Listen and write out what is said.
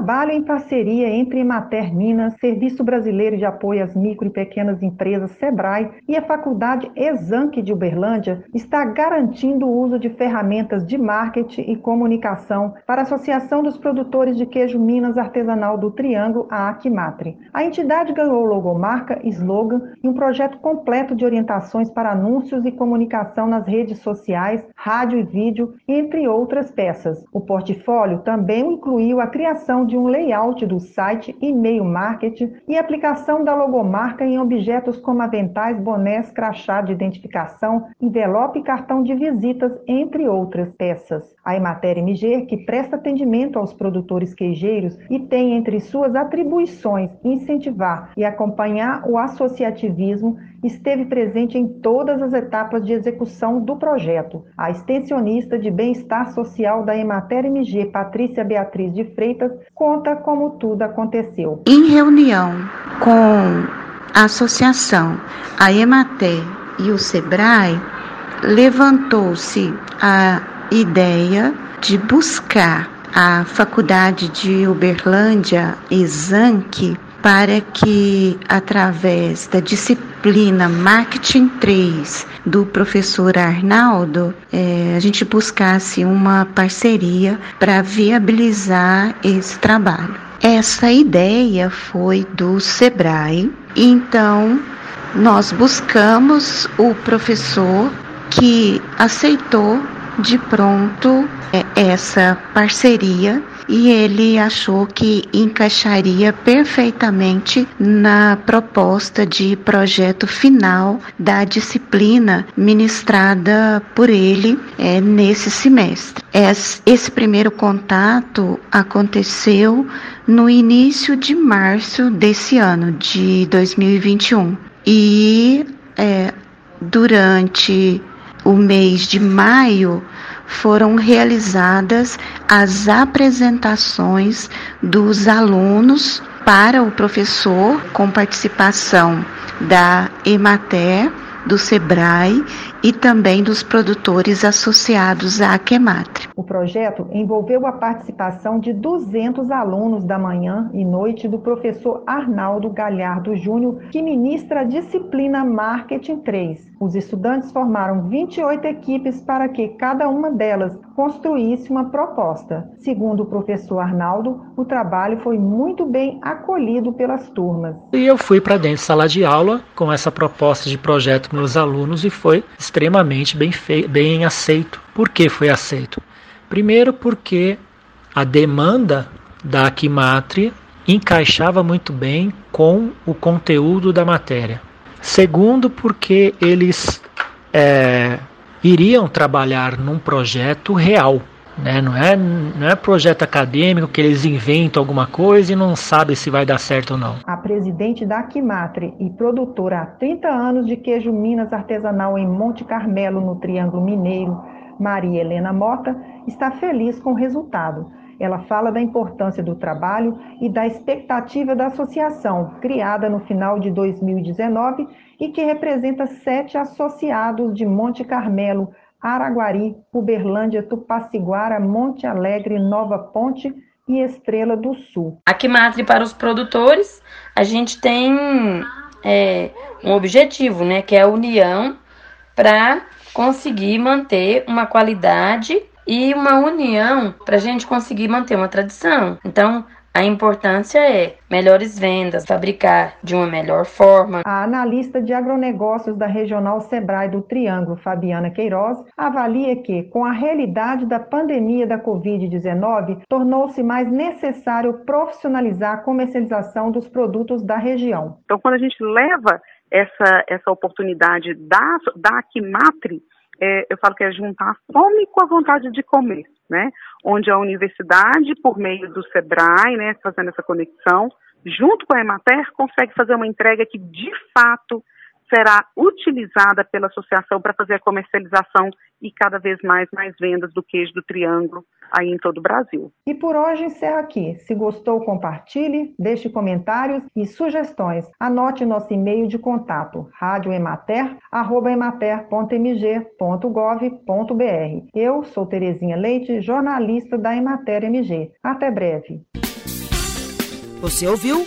trabalho em parceria entre Emater Minas, Serviço Brasileiro de Apoio às Micro e Pequenas Empresas, SEBRAE, e a Faculdade Exanc de Uberlândia está garantindo o uso de ferramentas de marketing e comunicação para a Associação dos Produtores de Queijo Minas Artesanal do Triângulo, a Acmatre. A entidade ganhou logomarca, slogan e um projeto completo de orientações para anúncios e comunicação nas redes sociais, rádio e vídeo, entre outras peças. O portfólio também incluiu a criação de um layout do site, e-mail marketing e aplicação da logomarca em objetos como aventais, bonés, crachá de identificação, envelope e cartão de visitas, entre outras peças. A Emater MG, que presta atendimento aos produtores queijeiros e tem entre suas atribuições incentivar e acompanhar o associativismo, esteve presente em todas as etapas de execução do projeto. A extensionista de bem-estar social da Emater MG, Patrícia Beatriz de Freitas, conta como tudo aconteceu. Em reunião com a associação, a Emater e o SEBRAE, levantou-se a ideia de buscar a Faculdade de Uberlândia, Exanc, para que, através da disciplina Marketing 3 do professor Arnaldo, é, a gente buscasse uma parceria para viabilizar esse trabalho. Essa ideia foi do SEBRAE, então nós buscamos o professor que aceitou de pronto é, essa parceria e ele achou que encaixaria perfeitamente na proposta de projeto final da disciplina ministrada por ele é, nesse semestre. Esse primeiro contato aconteceu no início de março desse ano, de 2021. E é, durante o mês de maio, foram realizadas as apresentações dos alunos para o professor, com participação da Emater, do SEBRAE e também dos produtores associados à Aquematre. O projeto envolveu a participação de 200 alunos da manhã e noite do professor Arnaldo Galhardo Júnior, que ministra a disciplina Marketing 3. Os estudantes formaram 28 equipes para que cada uma delas construísse uma proposta. Segundo o professor Arnaldo, o trabalho foi muito bem acolhido pelas turmas. E eu fui para dentro da sala de aula com essa proposta de projeto com meus alunos e foi extremamente bem, bem aceito. Por que foi aceito? Primeiro, porque a demanda da Aquimatria encaixava muito bem com o conteúdo da matéria. Segundo, porque eles é, iriam trabalhar num projeto real. Né? Não, é, não é projeto acadêmico que eles inventam alguma coisa e não sabem se vai dar certo ou não. A presidente da Aquimatre e produtora há 30 anos de queijo Minas artesanal em Monte Carmelo, no Triângulo Mineiro, Maria Helena Mota, está feliz com o resultado. Ela fala da importância do trabalho e da expectativa da associação, criada no final de 2019 e que representa sete associados de Monte Carmelo, Araguari, Uberlândia, Tupaciguara, Monte Alegre, Nova Ponte e Estrela do Sul. Aqui, Matre, para os produtores, a gente tem é, um objetivo, né, que é a união para conseguir manter uma qualidade e uma união para a gente conseguir manter uma tradição. Então, a importância é melhores vendas, fabricar de uma melhor forma. A analista de agronegócios da Regional Sebrae do Triângulo, Fabiana Queiroz, avalia que, com a realidade da pandemia da Covid-19, tornou-se mais necessário profissionalizar a comercialização dos produtos da região. Então, quando a gente leva essa, essa oportunidade da, da Aquimatri, é, eu falo que é juntar a fome com a vontade de comer, né? Onde a universidade, por meio do SEBRAE, né, fazendo essa conexão, junto com a Emater, consegue fazer uma entrega que de fato será utilizada pela associação para fazer a comercialização e cada vez mais mais vendas do queijo do Triângulo aí em todo o Brasil. E por hoje encerra aqui. Se gostou, compartilhe, deixe comentários e sugestões. Anote nosso e-mail de contato radioemater@emater.mg.gov.br. Eu sou Terezinha Leite, jornalista da Emater MG. Até breve. Você ouviu